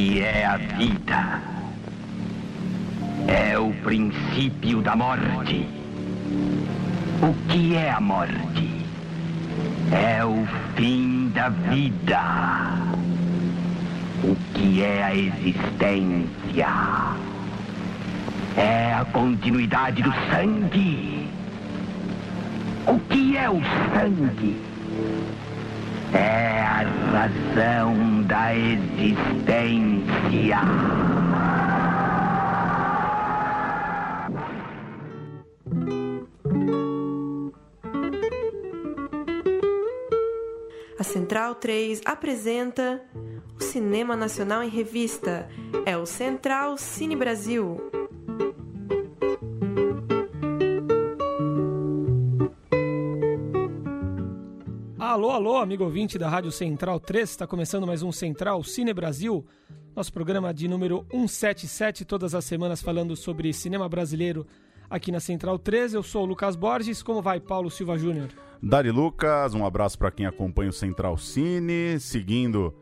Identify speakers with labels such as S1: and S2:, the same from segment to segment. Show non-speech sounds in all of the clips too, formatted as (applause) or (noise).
S1: que é a vida? É o princípio da morte. O que é a morte? É o fim da vida. O que é a existência? É a continuidade do sangue. O que é o sangue? É a razão da existência.
S2: A Central 3 apresenta o Cinema Nacional em Revista. É o Central Cine Brasil.
S3: Alô, alô, amigo ouvinte da Rádio Central 3, está começando mais um Central Cine Brasil, nosso programa de número 177, todas as semanas falando sobre cinema brasileiro aqui na Central 3. Eu sou o Lucas Borges, como vai Paulo Silva Júnior?
S4: Dari Lucas, um abraço para quem acompanha o Central Cine, seguindo,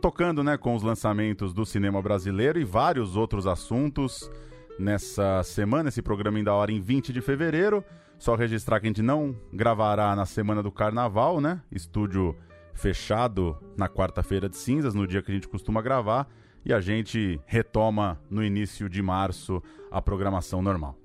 S4: tocando né, com os lançamentos do cinema brasileiro e vários outros assuntos nessa semana. Esse programa ainda hora em 20 de fevereiro. Só registrar que a gente não gravará na semana do carnaval, né? Estúdio fechado na quarta-feira de cinzas, no dia que a gente costuma gravar. E a gente retoma no início de março a programação normal.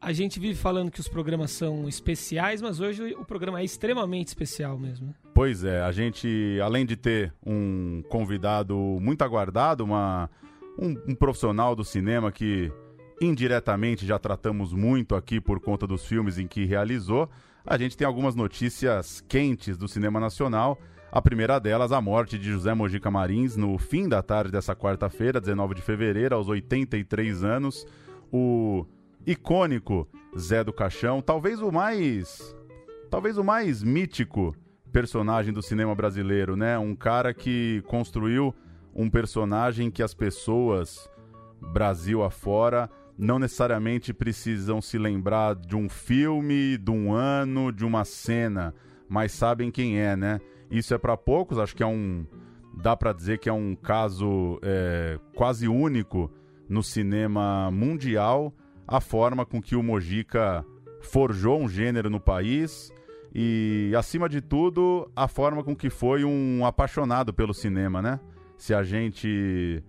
S3: A gente vive falando que os programas são especiais, mas hoje o programa é extremamente especial mesmo. né?
S4: Pois é, a gente, além de ter um convidado muito aguardado, uma, um, um profissional do cinema que indiretamente já tratamos muito aqui por conta dos filmes em que realizou, a gente tem algumas notícias quentes do cinema nacional. A primeira delas, a morte de José Mojica Marins no fim da tarde dessa quarta-feira, 19 de fevereiro, aos 83 anos. O icônico Zé do Caixão, talvez o mais talvez o mais mítico personagem do cinema brasileiro, né? Um cara que construiu um personagem que as pessoas Brasil afora não necessariamente precisam se lembrar de um filme, de um ano, de uma cena, mas sabem quem é, né? Isso é para poucos, acho que é um dá para dizer que é um caso é, quase único no cinema mundial a forma com que o Mojica forjou um gênero no país e, acima de tudo, a forma com que foi um apaixonado pelo cinema, né? Se a gente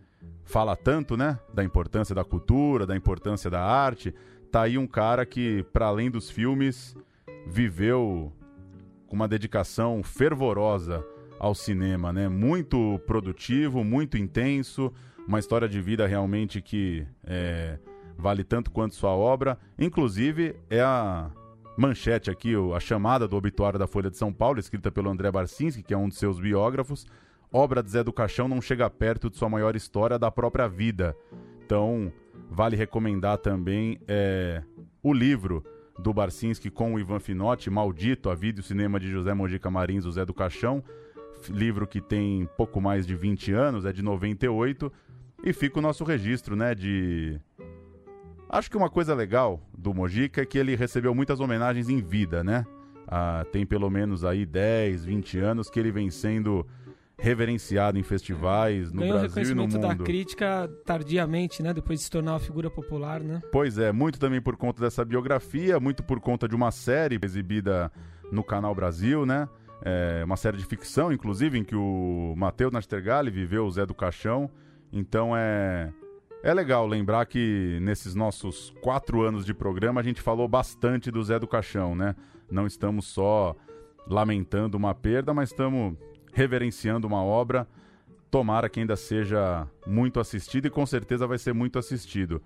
S4: fala tanto, né, da importância da cultura, da importância da arte, tá aí um cara que, para além dos filmes, viveu com uma dedicação fervorosa ao cinema, né? Muito produtivo, muito intenso, uma história de vida realmente que é, vale tanto quanto sua obra. Inclusive, é a manchete aqui, a chamada do obituário da Folha de São Paulo, escrita pelo André Barcinski, que é um de seus biógrafos. Obra de Zé do Caixão não chega perto de sua maior história da própria vida. Então, vale recomendar também é, o livro do Barcinski com o Ivan Finotti, Maldito, a vida e o cinema de José Mojica Marins, o Zé do Caixão. Livro que tem pouco mais de 20 anos, é de 98. E fica o nosso registro, né, de Acho que uma coisa legal do Mojica é que ele recebeu muitas homenagens em vida, né? Ah, tem pelo menos aí 10, 20 anos que ele vem sendo reverenciado em festivais no
S3: Ganhou
S4: Brasil e no
S3: reconhecimento
S4: mundo.
S3: da crítica tardiamente, né? Depois de se tornar uma figura popular, né?
S4: Pois é, muito também por conta dessa biografia, muito por conta de uma série exibida no Canal Brasil, né? É, uma série de ficção, inclusive, em que o Matheus Nastergalli viveu o Zé do Caixão. Então é, é legal lembrar que nesses nossos quatro anos de programa a gente falou bastante do Zé do Caixão, né? Não estamos só lamentando uma perda, mas estamos reverenciando uma obra. Tomara que ainda seja muito assistido e com certeza vai ser muito assistido.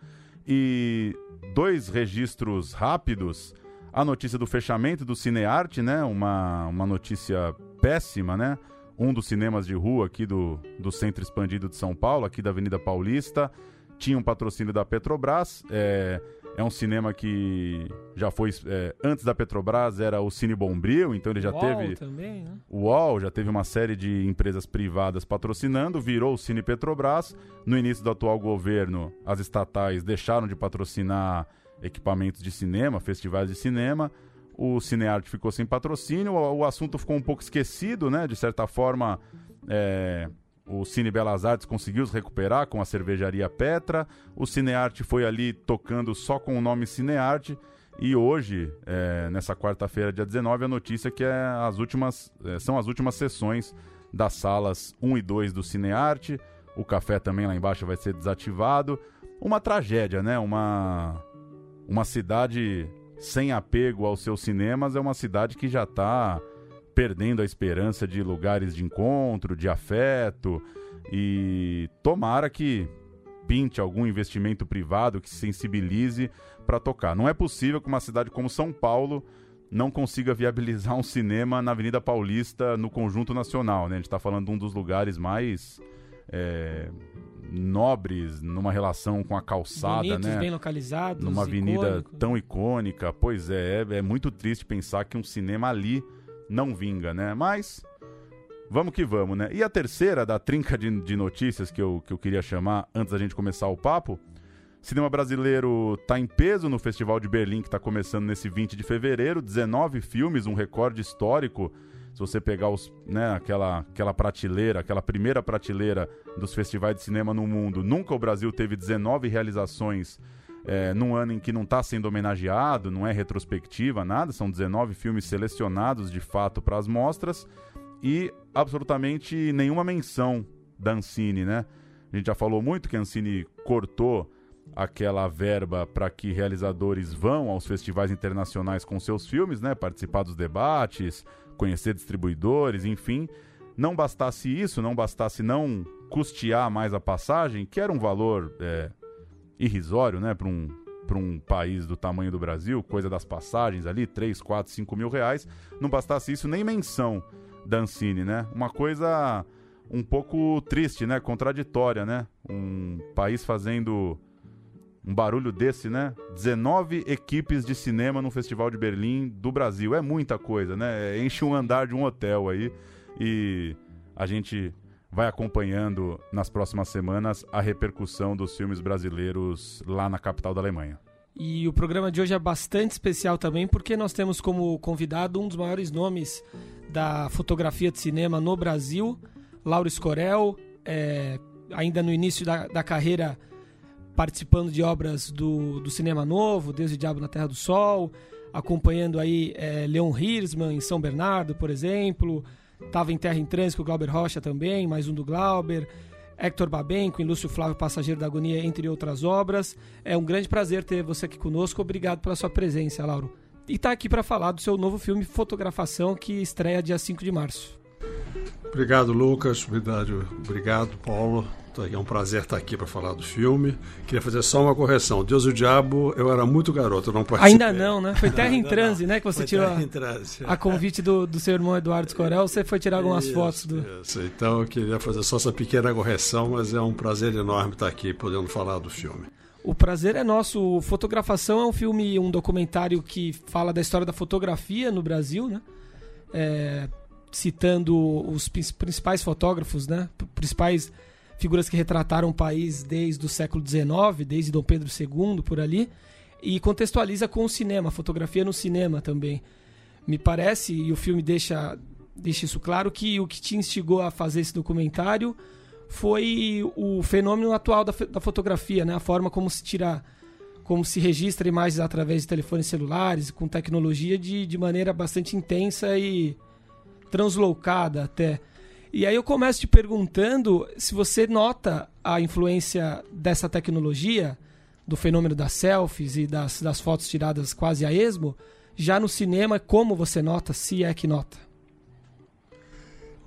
S4: E dois registros rápidos. A notícia do fechamento do Cinearte, né? Uma, uma notícia péssima, né? Um dos cinemas de rua aqui do, do Centro Expandido de São Paulo, aqui da Avenida Paulista, tinha um patrocínio da Petrobras. É, é um cinema que já foi. é, antes da Petrobras era o Cine Bombril, então ele já
S3: UOL
S4: teve.
S3: também, né?
S4: O UOL já teve uma série de empresas privadas patrocinando, virou o Cine Petrobras. No início do atual governo, as estatais deixaram de patrocinar equipamentos de cinema, festivais de cinema. O Cinearte ficou sem patrocínio, o, o assunto ficou um pouco esquecido, né? De certa forma, é, o Cine Belas Artes conseguiu se recuperar com a cervejaria Petra, o Cinearte foi ali tocando só com o nome Cinearte, e hoje, é, nessa quarta-feira, dia 19, a notícia é que é as últimas, é, são as últimas sessões das salas 1 e 2 do Cinearte, o café também lá embaixo vai ser desativado. Uma tragédia, né? Uma, uma cidade sem apego aos seus cinemas é uma cidade que já está perdendo a esperança de lugares de encontro, de afeto. E tomara que pinte algum investimento privado que sensibilize para tocar. Não é possível que uma cidade como São Paulo não consiga viabilizar um cinema na Avenida Paulista no conjunto nacional. Né? A gente está falando de um dos lugares mais é, nobres numa relação com a calçada,
S3: Bonitos,
S4: né?
S3: bem localizados,
S4: numa avenida
S3: icônicos.
S4: tão icônica. Pois é, é, é muito triste pensar que um cinema ali não vinga, né? Mas vamos que vamos, né? E a terceira da trinca de, de notícias que eu, que eu queria chamar antes da gente começar o papo. Cinema brasileiro tá em peso no Festival de Berlim, que está começando nesse 20 de fevereiro. 19 filmes, um recorde histórico. Se você pegar os, né, aquela, aquela prateleira, aquela primeira prateleira dos festivais de cinema no mundo, nunca o Brasil teve 19 realizações é, num ano em que não está sendo homenageado, não é retrospectiva, nada. São 19 filmes selecionados de fato para as mostras e absolutamente nenhuma menção da Ancine, né? A gente já falou muito que a Ancine cortou aquela verba para que realizadores vão aos festivais internacionais com seus filmes, né? Participar dos debates, conhecer distribuidores, enfim. Não bastasse isso, não bastasse não custear mais a passagem, que era um valor é, irrisório, né? Para um, para um país do tamanho do Brasil, coisa das passagens ali, 3, 4, 5 mil reais. Não bastasse isso, nem menção da Ancine, né? Uma coisa um pouco triste, né? Contraditória, né? Um país fazendo um barulho desse, né? 19 equipes de cinema no Festival de Berlim do Brasil. É muita coisa, né? Enche um andar de um hotel aí. E a gente vai acompanhando nas próximas semanas a repercussão dos filmes brasileiros lá na capital da Alemanha.
S3: E o programa de hoje é bastante especial também porque nós temos como convidado um dos maiores nomes da fotografia de cinema no Brasil, Lauro Escorel, é, ainda no início da, da carreira participando de obras do, do Cinema Novo, Deus e Diabo na Terra do Sol, acompanhando aí é, Leon Hirschman em São Bernardo, por exemplo, estava em Terra em Trânsito o Glauber Rocha também, mais um do Glauber, Hector Babenco em Lúcio Flávio Passageiro da Agonia, entre outras obras. É um grande prazer ter você aqui conosco, obrigado pela sua presença, Lauro. E está aqui para falar do seu novo filme Fotografação, que estreia dia 5 de março.
S5: Obrigado, Lucas. Obrigado Paulo. É um prazer estar aqui para falar do filme. Queria fazer só uma correção. Deus e o Diabo, eu era muito garoto, eu não participei.
S3: Ainda não, né? Foi (laughs) Terra em Transe,
S5: não.
S3: né? Que você
S5: Foi
S3: tirou a, a convite do, do seu irmão Eduardo Escorel. Você foi tirar algumas
S5: Isso,
S3: fotos do.
S5: Isso. Então eu queria fazer só essa pequena correção, mas é um prazer enorme estar aqui podendo falar do filme.
S3: O prazer é nosso. Fotografação é um filme, um documentário que fala da história da fotografia no Brasil, né? É, citando os prin- principais fotógrafos, né? Principais figuras que retrataram o país desde o século XIX, desde Dom Pedro II, por ali, e contextualiza com o cinema, fotografia no cinema também. Me parece, e o filme deixa, deixa isso claro, que o que te instigou a fazer esse documentário foi o fenômeno atual da, da fotografia, né? A forma como se tira, como se registra imagens através de telefones celulares, com tecnologia de, de maneira bastante intensa e translocada até. E aí eu começo te perguntando se você nota a influência dessa tecnologia, do fenômeno das selfies e das, das fotos tiradas quase a esmo, já no cinema, como você nota, se é que nota?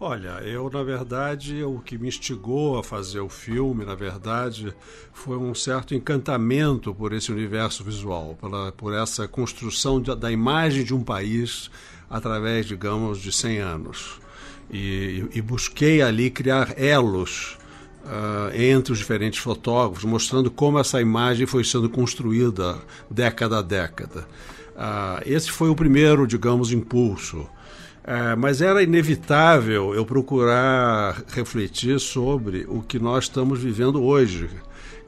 S5: Olha, eu na verdade o que me instigou a fazer o filme, na verdade, foi um certo encantamento por esse universo visual, pela, por essa construção de, da imagem de um país através, digamos, de 100 anos. E, e busquei ali criar elos uh, entre os diferentes fotógrafos, mostrando como essa imagem foi sendo construída década a década. Uh, esse foi o primeiro, digamos, impulso. É, mas era inevitável eu procurar refletir sobre o que nós estamos vivendo hoje.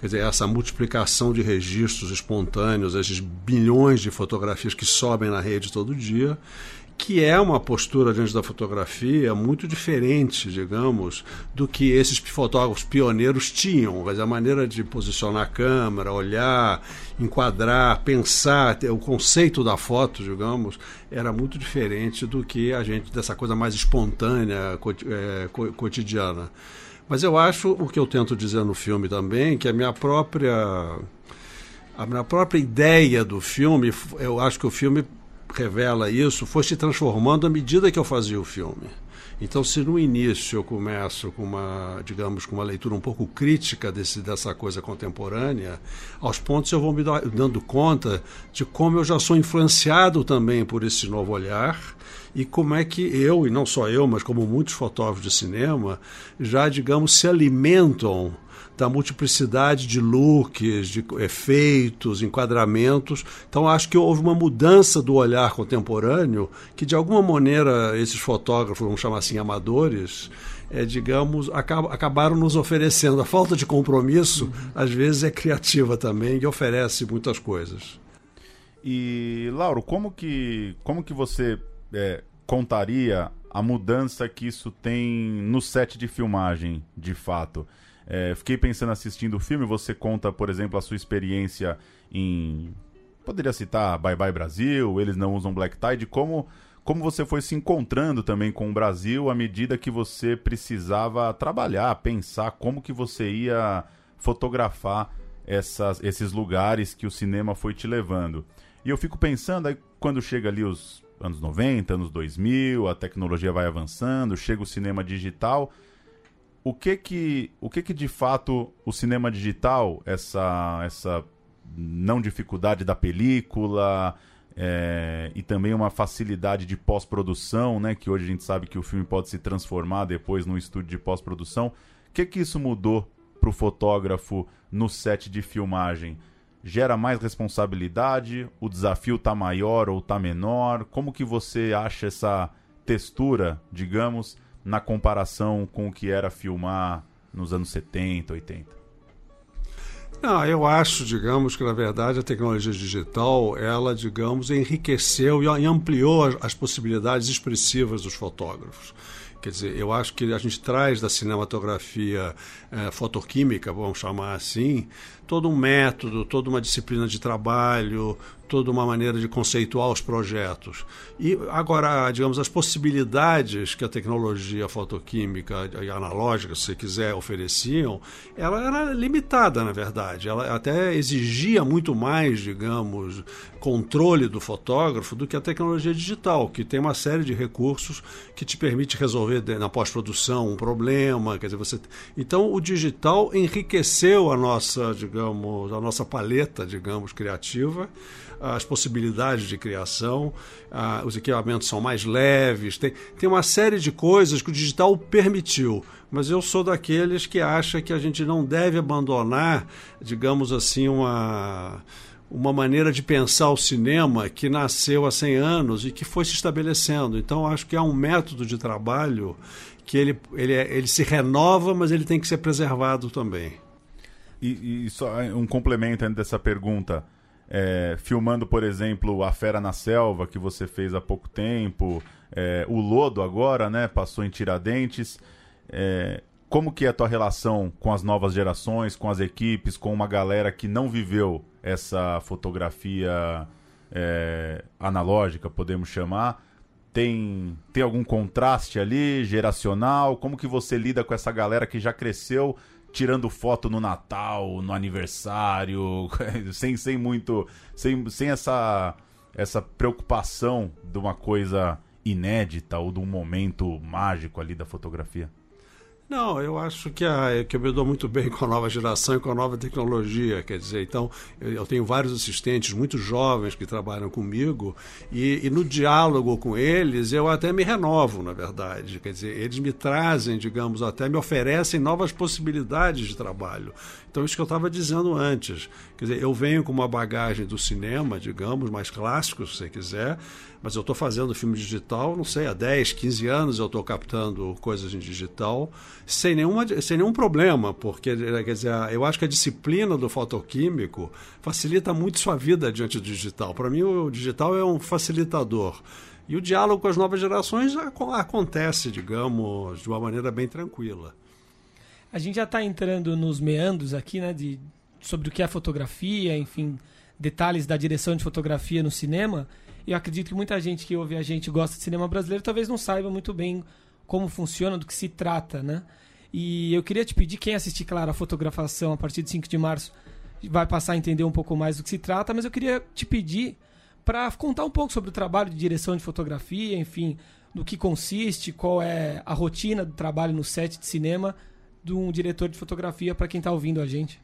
S5: Quer dizer, essa multiplicação de registros espontâneos, esses bilhões de fotografias que sobem na rede todo dia, que é uma postura diante da fotografia muito diferente, digamos, do que esses fotógrafos pioneiros tinham. Mas a maneira de posicionar a câmera, olhar, enquadrar, pensar, o conceito da foto, digamos, era muito diferente do que a gente, dessa coisa mais espontânea, é, cotidiana. Mas eu acho, o que eu tento dizer no filme também, que a minha própria a minha própria ideia do filme, eu acho que o filme revela isso, foi se transformando à medida que eu fazia o filme. Então, se no início eu começo com uma, digamos, com uma leitura um pouco crítica desse, dessa coisa contemporânea, aos pontos eu vou me dando conta de como eu já sou influenciado também por esse novo olhar e como é que eu, e não só eu, mas como muitos fotógrafos de cinema, já, digamos, se alimentam da multiplicidade de looks, de efeitos, enquadramentos. Então, acho que houve uma mudança do olhar contemporâneo que, de alguma maneira, esses fotógrafos, vamos chamar assim, amadores, é, digamos, acab acabaram nos oferecendo. A falta de compromisso, uhum. às vezes, é criativa também e oferece muitas coisas.
S4: E, Lauro, como que, como que você é, contaria a mudança que isso tem no set de filmagem, de fato? É, fiquei pensando assistindo o filme, você conta, por exemplo, a sua experiência em. Poderia citar Bye Bye Brasil, eles não usam Black Tide, como, como você foi se encontrando também com o Brasil à medida que você precisava trabalhar, pensar como que você ia fotografar essas, esses lugares que o cinema foi te levando. E eu fico pensando, aí quando chega ali os anos 90, anos 2000, a tecnologia vai avançando, chega o cinema digital o que que, o que que de fato o cinema digital, essa, essa não dificuldade da película é, e também uma facilidade de pós-produção, né, que hoje a gente sabe que o filme pode se transformar depois no estúdio de pós-produção. O que que isso mudou para o fotógrafo no set de filmagem? Gera mais responsabilidade? O desafio está maior ou está menor? Como que você acha essa textura, digamos, na comparação com o que era filmar nos anos 70, 80?
S5: Não, eu acho, digamos, que na verdade a tecnologia digital, ela, digamos, enriqueceu e ampliou as possibilidades expressivas dos fotógrafos. Quer dizer, eu acho que a gente traz da cinematografia é, fotoquímica, vamos chamar assim, todo um método, toda uma disciplina de trabalho, toda uma maneira de conceituar os projetos. E agora, digamos, as possibilidades que a tecnologia fotoquímica e analógica, se quiser, ofereciam, ela era limitada, na verdade. Ela até exigia muito mais, digamos, controle do fotógrafo do que a tecnologia digital, que tem uma série de recursos que te permite resolver na pós-produção um problema, quer dizer, você Então, o digital enriqueceu a nossa, digamos, a nossa paleta, digamos, criativa as possibilidades de criação, ah, os equipamentos são mais leves, tem, tem uma série de coisas que o digital permitiu. Mas eu sou daqueles que acha que a gente não deve abandonar, digamos assim, uma uma maneira de pensar o cinema que nasceu há 100 anos e que foi se estabelecendo. Então, acho que há um método de trabalho que ele, ele, é, ele se renova, mas ele tem que ser preservado também.
S4: E, e só um complemento dessa pergunta é, filmando, por exemplo, A Fera na Selva, que você fez há pouco tempo, é, o Lodo agora, né? Passou em Tiradentes. É, como que é a tua relação com as novas gerações, com as equipes, com uma galera que não viveu essa fotografia é, analógica, podemos chamar? Tem, tem algum contraste ali, geracional? Como que você lida com essa galera que já cresceu tirando foto no Natal, no aniversário, (laughs) sem, sem muito. sem, sem essa, essa preocupação de uma coisa inédita ou de um momento mágico ali da fotografia?
S5: Não, eu acho que, a, que eu me dou muito bem (laughs) com a nova geração e com a nova tecnologia. Quer dizer, então, eu, eu tenho vários assistentes muito jovens que trabalham comigo e, e, no diálogo com eles eu até me renovo, na verdade. Quer dizer, eles me trazem, digamos, até me oferecem novas possibilidades de trabalho. Então, isso que eu estava dizendo antes. Quer dizer, eu venho com uma bagagem do cinema, digamos, mais clássico, se você quiser, mas eu estou fazendo filme digital, não sei, há 10, 15 anos eu estou captando coisas em digital sem, nenhuma, sem nenhum problema, porque quer dizer, eu acho que a disciplina do fotoquímico facilita muito sua vida diante do digital. Para mim, o digital é um facilitador. E o diálogo com as novas gerações acontece, digamos, de uma maneira bem tranquila.
S3: A gente já está entrando nos meandros aqui, né, de, sobre o que é fotografia, enfim, detalhes da direção de fotografia no cinema. Eu acredito que muita gente que ouve a gente gosta de cinema brasileiro talvez não saiba muito bem como funciona, do que se trata, né? E eu queria te pedir, quem assistir, claro, a fotografação a partir de 5 de março vai passar a entender um pouco mais do que se trata, mas eu queria te pedir para contar um pouco sobre o trabalho de direção de fotografia, enfim, do que consiste, qual é a rotina do trabalho no set de cinema de um diretor de fotografia para quem está ouvindo a gente.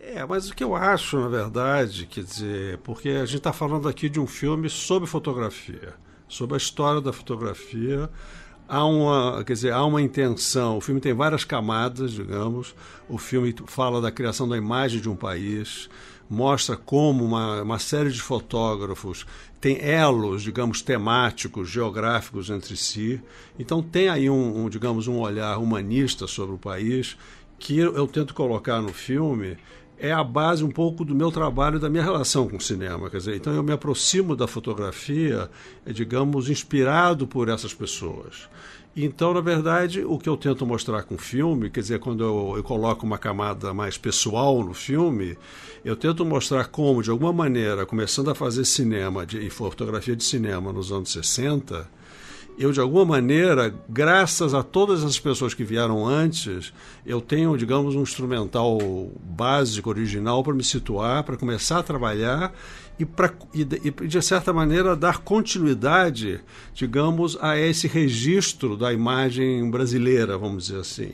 S5: É, mas o que eu acho, na verdade, quer dizer, porque a gente está falando aqui de um filme sobre fotografia, sobre a história da fotografia, há uma, quer dizer, há uma intenção. O filme tem várias camadas, digamos. O filme fala da criação da imagem de um país, mostra como uma, uma série de fotógrafos tem elos, digamos, temáticos, geográficos entre si. Então tem aí um, um digamos, um olhar humanista sobre o país que eu, eu tento colocar no filme é a base um pouco do meu trabalho, da minha relação com o cinema. Quer dizer, então eu me aproximo da fotografia, digamos, inspirado por essas pessoas. Então, na verdade, o que eu tento mostrar com o filme, quer dizer, quando eu, eu coloco uma camada mais pessoal no filme, eu tento mostrar como, de alguma maneira, começando a fazer cinema de, e fotografia de cinema nos anos 60, eu, de alguma maneira, graças a todas as pessoas que vieram antes, eu tenho, digamos, um instrumental básico, original, para me situar, para começar a trabalhar e, pra, e, de certa maneira, dar continuidade, digamos, a esse registro da imagem brasileira, vamos dizer assim.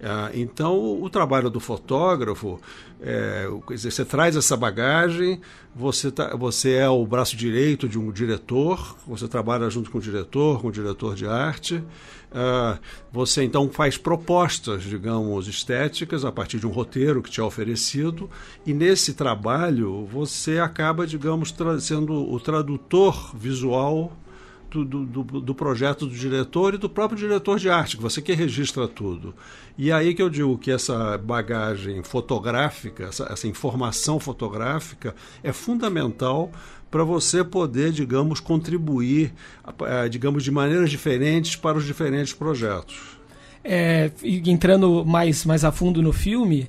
S5: É, então, o trabalho do fotógrafo, é, você traz essa bagagem, você, tá, você é o braço direito de um diretor, você trabalha junto com o diretor, com o diretor de arte. Uh, você então faz propostas, digamos, estéticas a partir de um roteiro que te é oferecido, e nesse trabalho você acaba, digamos, sendo o tradutor visual do, do, do, projeto do diretor e do próprio diretor de arte, que você que registra tudo. E aí que eu digo que essa bagagem fotográfica, essa, essa informação fotográfica é fundamental para você poder, digamos, contribuir, eh, digamos, de maneiras diferentes para os diferentes projetos.
S3: É, entrando mais, mais a fundo no filme,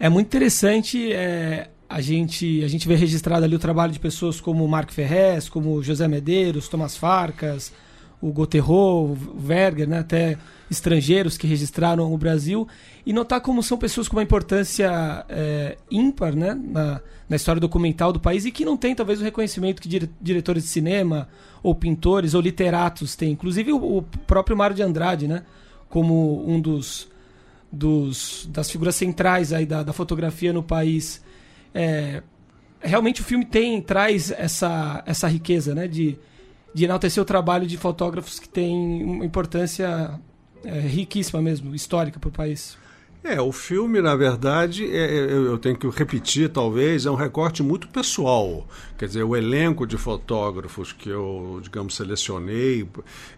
S3: é muito interessante é, a gente a gente vê registrado ali o trabalho de pessoas como Mark Ferrez, como José Medeiros, Tomás Farcas, o Goterro, o Verger, né, até estrangeiros que registraram o Brasil, e notar como são pessoas com uma importância é, ímpar né, na, na história documental do país e que não tem talvez o reconhecimento que dire, diretores de cinema, ou pintores, ou literatos têm. Inclusive o, o próprio Mário de Andrade, né, como um dos, dos das figuras centrais aí da, da fotografia no país é, realmente o filme tem traz essa, essa riqueza né, de, de enaltecer o trabalho de fotógrafos que tem uma importância é, riquíssima mesmo, histórica para o país.
S5: É, o filme, na verdade, é, é eu tenho que repetir, talvez, é um recorte muito pessoal. Quer dizer, o elenco de fotógrafos que eu, digamos, selecionei,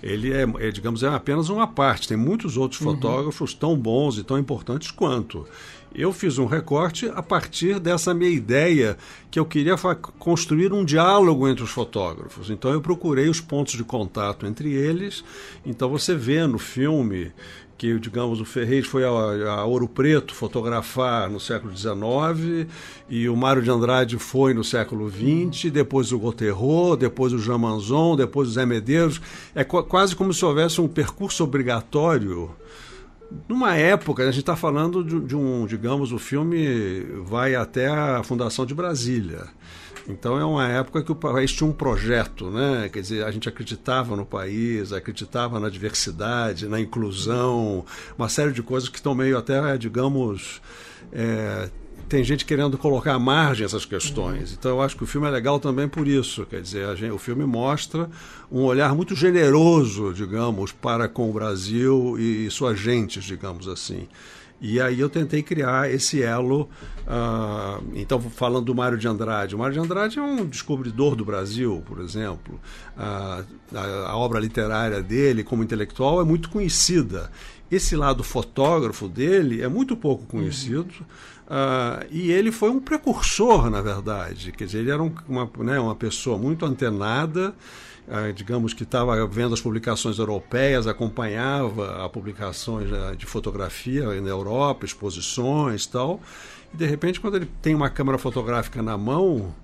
S5: ele é, é digamos, é apenas uma parte. Tem muitos outros uhum. fotógrafos tão bons e tão importantes quanto. Eu fiz um recorte a partir dessa minha ideia que eu queria construir um diálogo entre os fotógrafos. Então eu procurei os pontos de contato entre eles. Então você vê no filme que, digamos, o Ferreira foi a, a, Ouro Preto fotografar no século XIX e o Mário de Andrade foi no século XX, depois o Goterro, depois o Jean Manzon, depois o Zé Medeiros. É quase como se houvesse um percurso obrigatório numa época, a gente está falando de, de, um, digamos, o filme vai até a fundação de Brasília. Então é uma época que o país tinha um projeto, né? Quer dizer, a gente acreditava no país, acreditava na diversidade, na inclusão, uma série de coisas que estão meio até, digamos, é, tem gente querendo colocar à margem essas questões. Então eu acho que o filme é legal também por isso. Quer dizer, gente, o filme mostra um olhar muito generoso, digamos, para com o Brasil e suas gentes, digamos assim. E aí eu tentei criar esse elo. Uh, então, falando do Mário de Andrade. O Mário de Andrade é um descobridor do Brasil, por exemplo. Uh, a, a, obra literária dele, como intelectual, é muito conhecida. Esse lado fotógrafo dele é muito pouco conhecido. Uhum. Uh, e ele foi um precursor, na verdade. Quer dizer, ele era um, uma, né, uma pessoa muito antenada. eh, digamos que estava vendo as publicações europeias, acompanhava as publicações eh, de fotografia na Europa, exposições e tal. E de repente, quando ele tem uma câmera fotográfica na mão,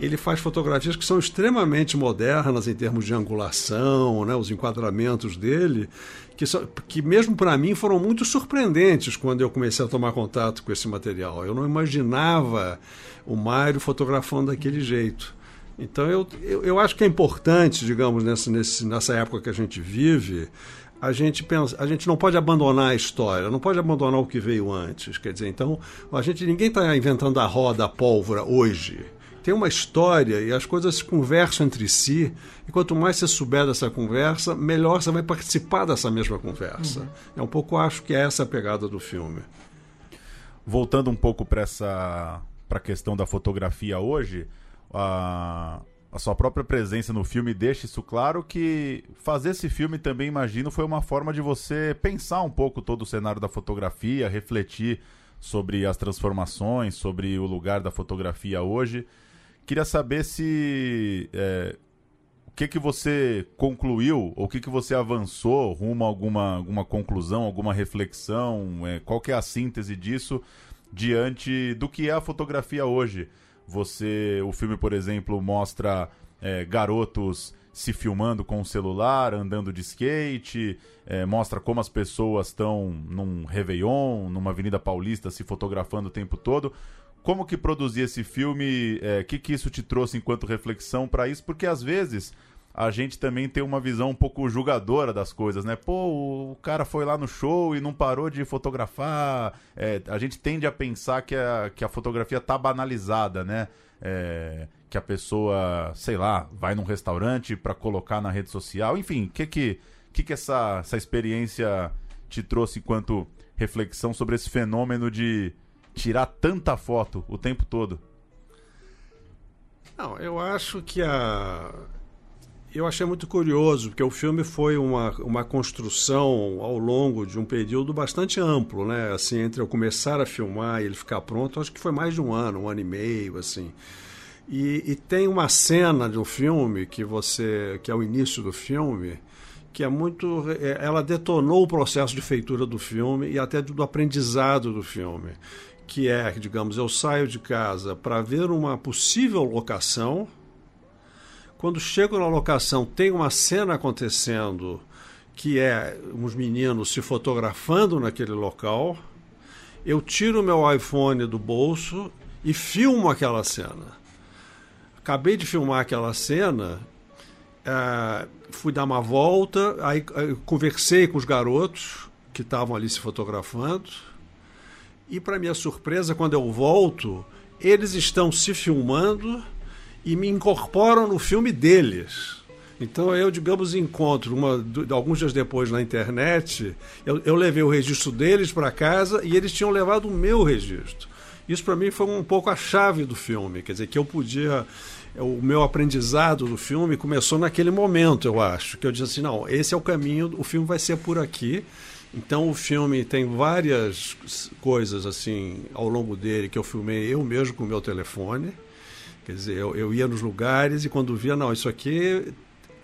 S5: ele faz fotografias que são extremamente modernas em termos de angulação, né, os enquadramentos dele, que, são, que mesmo para mim foram muito surpreendentes quando eu comecei a tomar contato com esse material. Eu não imaginava o Mário fotografando daquele jeito. Então eu, eu, eu acho que é importante, digamos, nessa, nessa época que a gente vive, a gente pensa, a gente não pode abandonar a história, não pode abandonar o que veio antes. Quer dizer, então, a gente ninguém está inventando a roda, a pólvora hoje. Tem uma história e as coisas se conversam entre si. E quanto mais você souber dessa conversa, melhor você vai participar dessa mesma conversa. Uhum. É um pouco acho que é essa a pegada do filme.
S4: Voltando um pouco para essa para a questão da fotografia hoje, a, a sua própria presença no filme deixa isso claro que fazer esse filme também, imagino, foi uma forma de você pensar um pouco todo o cenário da fotografia, refletir sobre as transformações, sobre o lugar da fotografia hoje. Queria saber se é, o que que você concluiu, ou o que que você avançou rumo a alguma, alguma conclusão, alguma reflexão, é, qual que é a síntese disso diante do que é a fotografia hoje? Você, o filme, por exemplo, mostra é, garotos se filmando com o celular, andando de skate, é, mostra como as pessoas estão num Réveillon, numa Avenida Paulista, se fotografando o tempo todo. Como que produzir esse filme? O é, que, que isso te trouxe enquanto reflexão para isso? Porque às vezes a gente também tem uma visão um pouco julgadora das coisas, né? Pô, o cara foi lá no show e não parou de fotografar. É, a gente tende a pensar que a, que a fotografia tá banalizada, né? É, que a pessoa, sei lá, vai num restaurante para colocar na rede social. Enfim, o que que, que, que essa, essa experiência te trouxe enquanto reflexão sobre esse fenômeno de tirar tanta foto o tempo todo?
S5: Não, eu acho que a eu achei muito curioso, porque o filme foi uma, uma construção ao longo de um período bastante amplo, né? Assim, entre eu começar a filmar e ele ficar pronto, acho que foi mais de um ano, um ano e meio, assim. E, e tem uma cena do filme que você, que é o início do filme, que é muito, é, ela detonou o processo de feitura do filme e até do aprendizado do filme, que é, digamos, eu saio de casa para ver uma possível locação quando chego na locação, tem uma cena acontecendo que é uns meninos se fotografando naquele local. Eu tiro meu iPhone do bolso e filmo aquela cena. Acabei de filmar aquela cena, é, fui dar uma volta, aí, aí conversei com os garotos que estavam ali se fotografando. E, para minha surpresa, quando eu volto, eles estão se filmando e me incorporam no filme deles. Então eu, digamos, encontro uma, alguns dias depois na internet, eu, eu levei o registro deles para casa e eles tinham levado o meu registro. Isso para mim foi um pouco a chave do filme, quer dizer, que eu podia o meu aprendizado do filme começou naquele momento, eu acho, que eu disse assim, não, esse é o caminho, o filme vai ser por aqui. Então o filme tem várias coisas assim ao longo dele que eu filmei eu mesmo com o meu telefone. Quer dizer, eu, eu ia nos lugares e quando via, não, isso aqui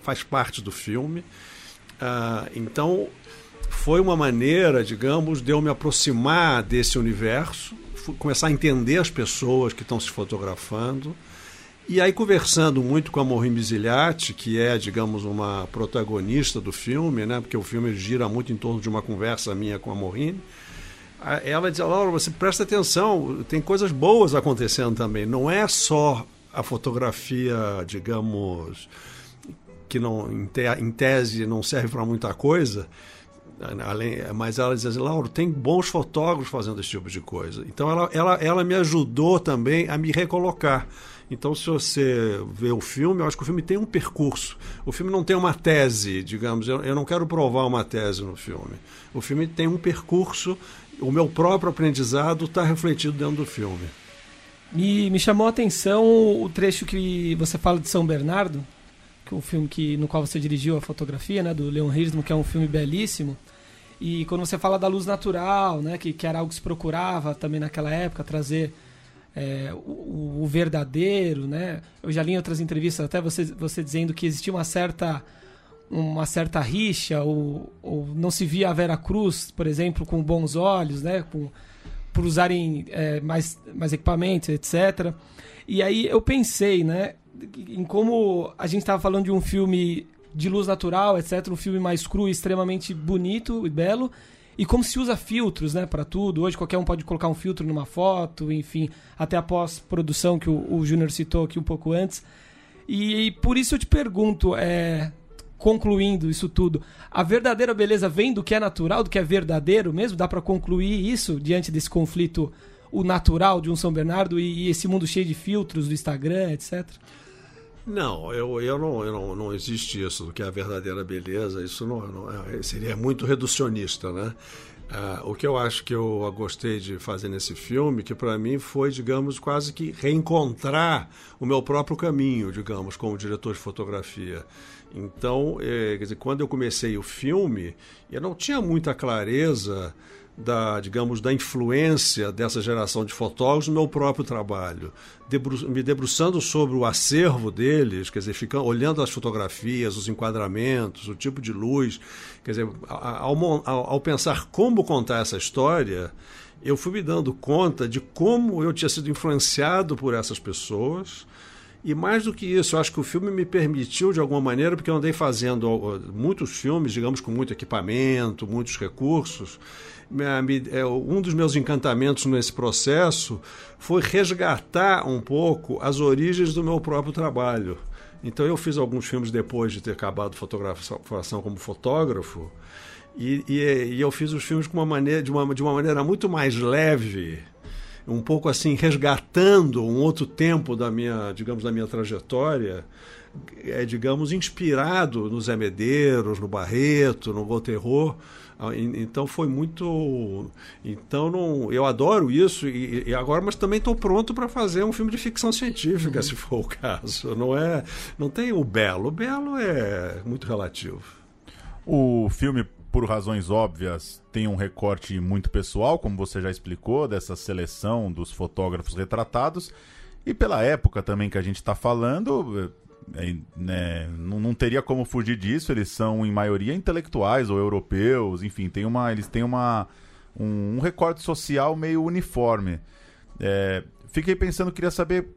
S5: faz parte do filme. Ah, então, foi uma maneira, digamos, de eu me aproximar desse universo, começar a entender as pessoas que estão se fotografando. E aí, conversando muito com a Maureen Bizigliati, que é, digamos, uma protagonista do filme, né? porque o filme gira muito em torno de uma conversa minha com a Maureen, ela diz, Laura, você presta atenção, tem coisas boas acontecendo também. Não é só a fotografia, digamos, que não, em tese não serve para muita coisa, além, mas ela diz assim, Lauro, tem bons fotógrafos fazendo esse tipo de coisa. Então ela, ela, ela me ajudou também a me recolocar. Então, se você vê o filme, eu acho que o filme tem um percurso. O filme não tem uma tese, digamos. Eu, eu não quero provar uma tese no filme. O filme tem um percurso. O meu próprio aprendizado está refletido dentro do filme.
S3: Me, me chamou a atenção o trecho que você fala de São Bernardo, que é um filme que, no qual você dirigiu a fotografia, né, do Leon Hirschman, que é um filme belíssimo. E quando você fala da luz natural, né, que, que era algo que se procurava também naquela época, trazer é, o, o, verdadeiro, né? Eu já li em outras entrevistas até você, você dizendo que existia uma certa uma certa rixa ou, ou não se via a Vera Cruz, por exemplo, com bons olhos, né? Com, por usarem é, mais, mais equipamentos, etc. E aí eu pensei, né? Em como a gente estava falando de um filme de luz natural, etc. Um filme mais cru, extremamente bonito e belo. E como se usa filtros, né, para tudo. Hoje qualquer um pode colocar um filtro numa foto, enfim, até a pós-produção que o, o Júnior citou aqui um pouco antes. E, e, por isso eu te pergunto, é, concluindo isso tudo, a verdadeira beleza vem do que é natural, do que é verdadeiro mesmo? Dá para concluir isso diante desse conflito, o natural de um São Bernardo e, e esse mundo cheio de filtros do Instagram, etc?
S5: Não, eu, eu, não, eu não, não existe isso do que é a verdadeira beleza. Isso não, não é, seria muito reducionista, né? Ah, o que eu acho que eu gostei de fazer nesse filme, que para mim foi, digamos, quase que reencontrar o meu próprio caminho, digamos, como diretor de fotografia. Então, é, quer dizer, quando eu comecei o filme, eu não tinha muita clareza da, digamos, da influência dessa geração de fotógrafos no meu próprio trabalho. Debru me debruçando sobre o acervo deles, quer dizer, ficando, olhando as fotografias, os enquadramentos, o tipo de luz, quer dizer, ao, ao, ao pensar como contar essa história, eu fui me dando conta de como eu tinha sido influenciado por essas pessoas, e mais do que isso, acho que o filme me permitiu, de alguma maneira, porque eu andei fazendo muitos filmes, digamos, com muito equipamento, muitos recursos, é, um dos meus encantamentos nesse processo foi resgatar um pouco as origens do meu próprio trabalho. Então eu fiz alguns filmes depois de ter acabado fotografação como fotógrafo e, e, e, eu fiz os filmes com uma maneira, de, uma, de uma maneira muito mais leve, um pouco assim resgatando um outro tempo da minha, digamos, da minha trajetória, é, digamos, inspirado no Zé Medeiros, no Barreto, no Volterro, ah, então foi muito. Então não, eu adoro isso e, e agora, mas também estou pronto para fazer um filme de ficção científica, uhum. se for o caso. Não é, não tem o belo. O belo é muito relativo.
S4: O filme, por razões óbvias, tem um recorte muito pessoal, como você já explicou, dessa seleção dos fotógrafos retratados. E pela época também que a gente está falando, é, não, não, teria como fugir disso. Eles são, em maioria, intelectuais ou europeus, enfim, tem uma, eles têm uma, um, um recorte social meio uniforme. É, fiquei pensando, queria saber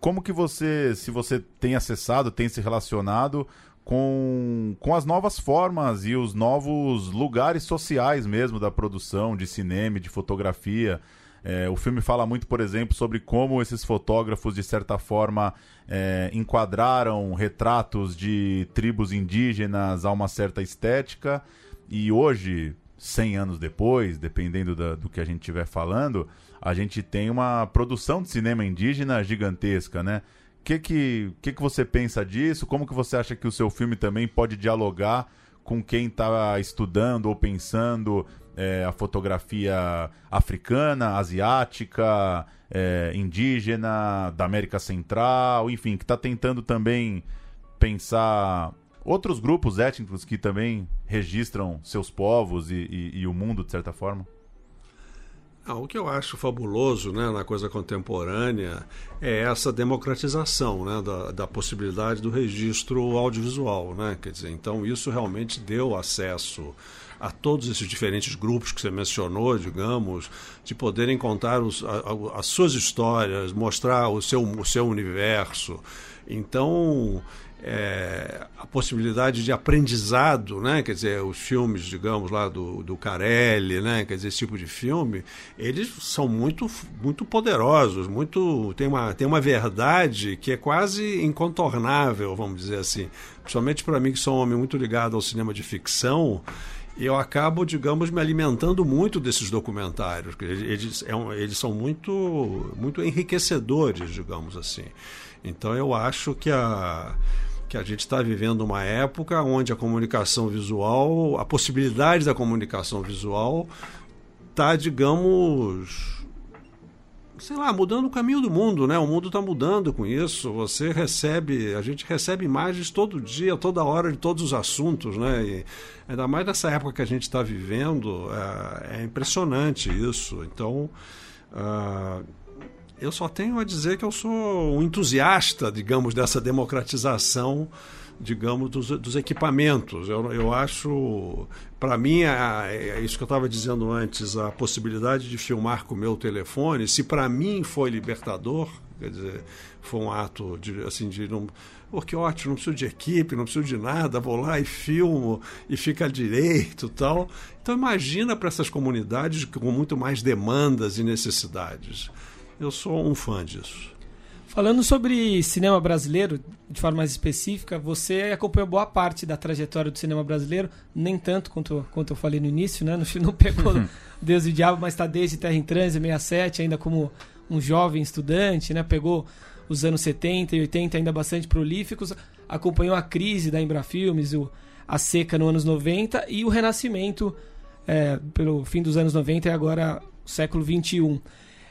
S4: como que você, se você tem acessado, tem se relacionado com, com as novas formas e os novos lugares sociais mesmo da produção de cinema, de fotografia. É, o filme fala muito, por exemplo, sobre como esses fotógrafos, de certa forma, é, enquadraram retratos de tribos indígenas a uma certa estética. E hoje, 100 anos depois, dependendo da, do que a gente estiver falando, a gente tem uma produção de cinema indígena gigantesca, né? Que, que, que, que você pensa disso? Como que você acha que o seu filme também pode dialogar com quem está estudando ou pensando é, a fotografia africana, asiática, é, indígena, da América Central, enfim, que está tentando também pensar outros grupos étnicos que também registram seus povos e, e, e o mundo, de certa forma?
S5: Ah, o que eu acho fabuloso né, na coisa contemporânea é essa democratização né, da, da, possibilidade do registro audiovisual. Né? Quer dizer, então, isso realmente deu acesso a todos esses diferentes grupos que você mencionou, digamos, de poderem contar os, a, as suas histórias, mostrar o seu, o seu universo. Então, é, a possibilidade de aprendizado, né? Quer dizer, os filmes, digamos, lá do, do Carelli, né? Quer dizer, esse tipo de filme, eles são muito, muito poderosos, muito tem uma, tem uma verdade que é quase incontornável, vamos dizer assim. Principalmente para mim que sou um homem muito ligado ao cinema de ficção, eu acabo, digamos, me alimentando muito desses documentários. Eles, é eles são muito, muito enriquecedores, digamos assim. Então eu acho que a, que a gente está vivendo uma época onde a comunicação visual, a possibilidade da comunicação visual está, digamos, sei lá, mudando o caminho do mundo, né? O mundo está mudando com isso. Você recebe, a gente recebe imagens todo dia, toda hora de todos os assuntos, né? E ainda mais nessa época que a gente está vivendo, é, é, impressionante isso. Então, uh, Eu só tenho a dizer que eu sou um entusiasta, digamos, dessa democratização digamos, dos, dos equipamentos. Eu, eu acho, para mim, é, é, isso que eu estava dizendo antes, a possibilidade de filmar com o meu telefone, se para mim foi libertador, quer dizer, foi um ato de, assim, de não. Pô, que ótimo, não preciso de equipe, não preciso de nada, vou lá e filmo e fica direito tal. Então imagina para essas comunidades com muito mais demandas e necessidades. Eu sou um fã disso.
S3: Falando sobre cinema brasileiro, de forma mais específica, você acompanhou boa parte da trajetória do cinema brasileiro, nem tanto quanto, quanto eu falei no início, né? Não pegou (laughs) Deus e Diabo, mas está desde Terra em Transe, 67, ainda como um jovem estudante, né? Pegou os anos 70 e 80 ainda bastante prolíficos, acompanhou a crise da Embrafilmes, o, a seca nos anos 90 e o renascimento é, pelo fim dos anos 90 e agora o século 21.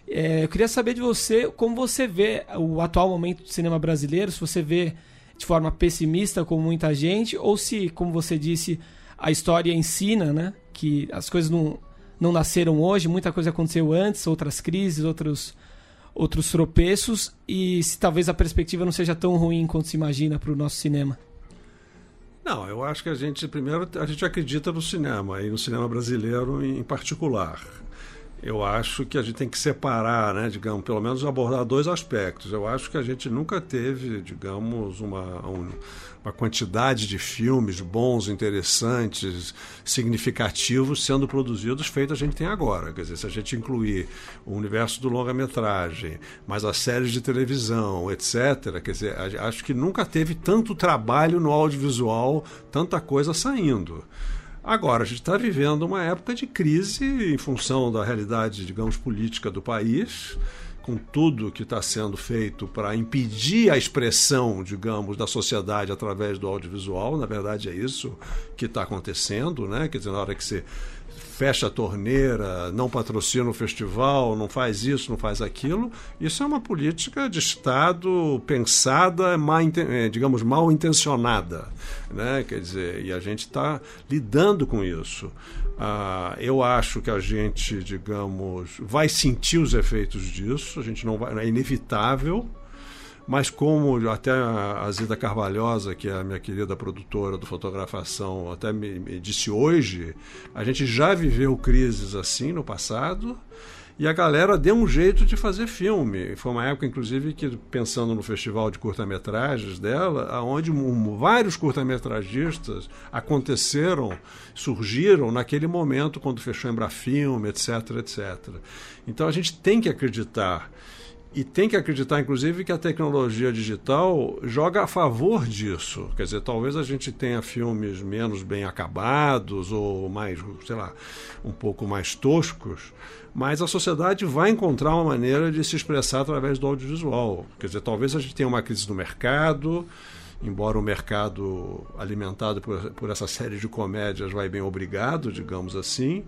S3: É, eu queria saber de você como você vê o atual momento do cinema brasileiro, se você vê de forma pessimista como muita gente, ou se, como você disse, a história ensina né, que as coisas não, não nasceram hoje, muita coisa aconteceu antes, outras crises, outros, outros tropeços, e se talvez a perspectiva não seja tão ruim quanto se imagina para o nosso cinema.
S5: Não, eu acho que a gente, primeiro, a gente acredita no cinema, e no cinema brasileiro em particular eu acho que a gente tem que separar, né, digamos, pelo menos abordar dois aspectos. Eu acho que a gente nunca teve, digamos, uma, uma quantidade de filmes bons, interessantes, significativos sendo produzidos feito a gente tem agora. Quer dizer, se a gente incluir o universo do longa-metragem, mais as séries de televisão, etc., quer dizer, acho que nunca teve tanto trabalho no audiovisual, tanta coisa saindo. Agora, a gente está vivendo uma época de crise em função da realidade, digamos, política do país, com tudo que está sendo feito para impedir a expressão, digamos, da sociedade através do audiovisual. Na verdade, é isso que está acontecendo, né? Quer dizer, na hora que você fecha a torneira, não patrocina o festival, não faz isso, não faz aquilo. Isso é uma política de Estado pensada, mal, eh, digamos, mal intencionada. Né? Quer dizer, e a gente está lidando com isso. Ah, eu acho que a gente, digamos, vai sentir os efeitos disso, a gente não vai, é inevitável mas como até a Zida Carvalhosa, que é a minha querida produtora do Fotografação, até me, me disse hoje, a gente já viveu crises assim no passado, e a galera deu um jeito de fazer filme. Foi uma época, inclusive, que pensando no festival de curta-metragens dela, onde vários curta-metragistas aconteceram, surgiram naquele momento quando fechou Embrafilme, etc, etc. Então a gente tem que acreditar e tem que acreditar, inclusive, que a tecnologia digital joga a favor disso. Quer dizer, talvez a gente tenha filmes menos bem acabados ou mais, sei lá, um pouco mais toscos, mas a sociedade vai encontrar uma maneira de se expressar através do audiovisual. Quer dizer, talvez a gente tenha uma crise no mercado, embora o mercado alimentado por, por essa série de comédias vai bem obrigado, digamos assim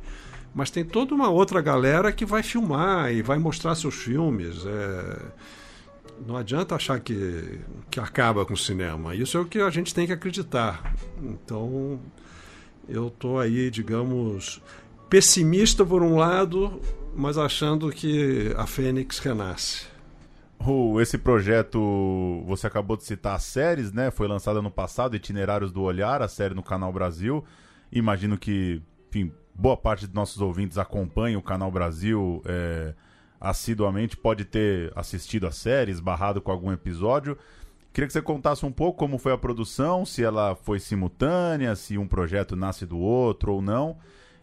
S5: mas tem toda uma outra galera que vai filmar e vai mostrar seus filmes. É... Não adianta achar que, que acaba com o cinema. Isso é o que a gente tem que acreditar. Então, eu estou aí, digamos, pessimista por um lado, mas achando que a Fênix renasce.
S4: esse projeto, você acabou de citar as séries, né? Foi lançada no passado, Itinerários do Olhar, a série no Canal Brasil. Imagino que, enfim, boa parte dos nossos ouvintes acompanha o Canal Brasil é, assiduamente, pode ter assistido a série, esbarrado com algum episódio. Queria que você contasse um pouco como foi a produção, se ela foi simultânea, se um projeto nasce do outro ou não.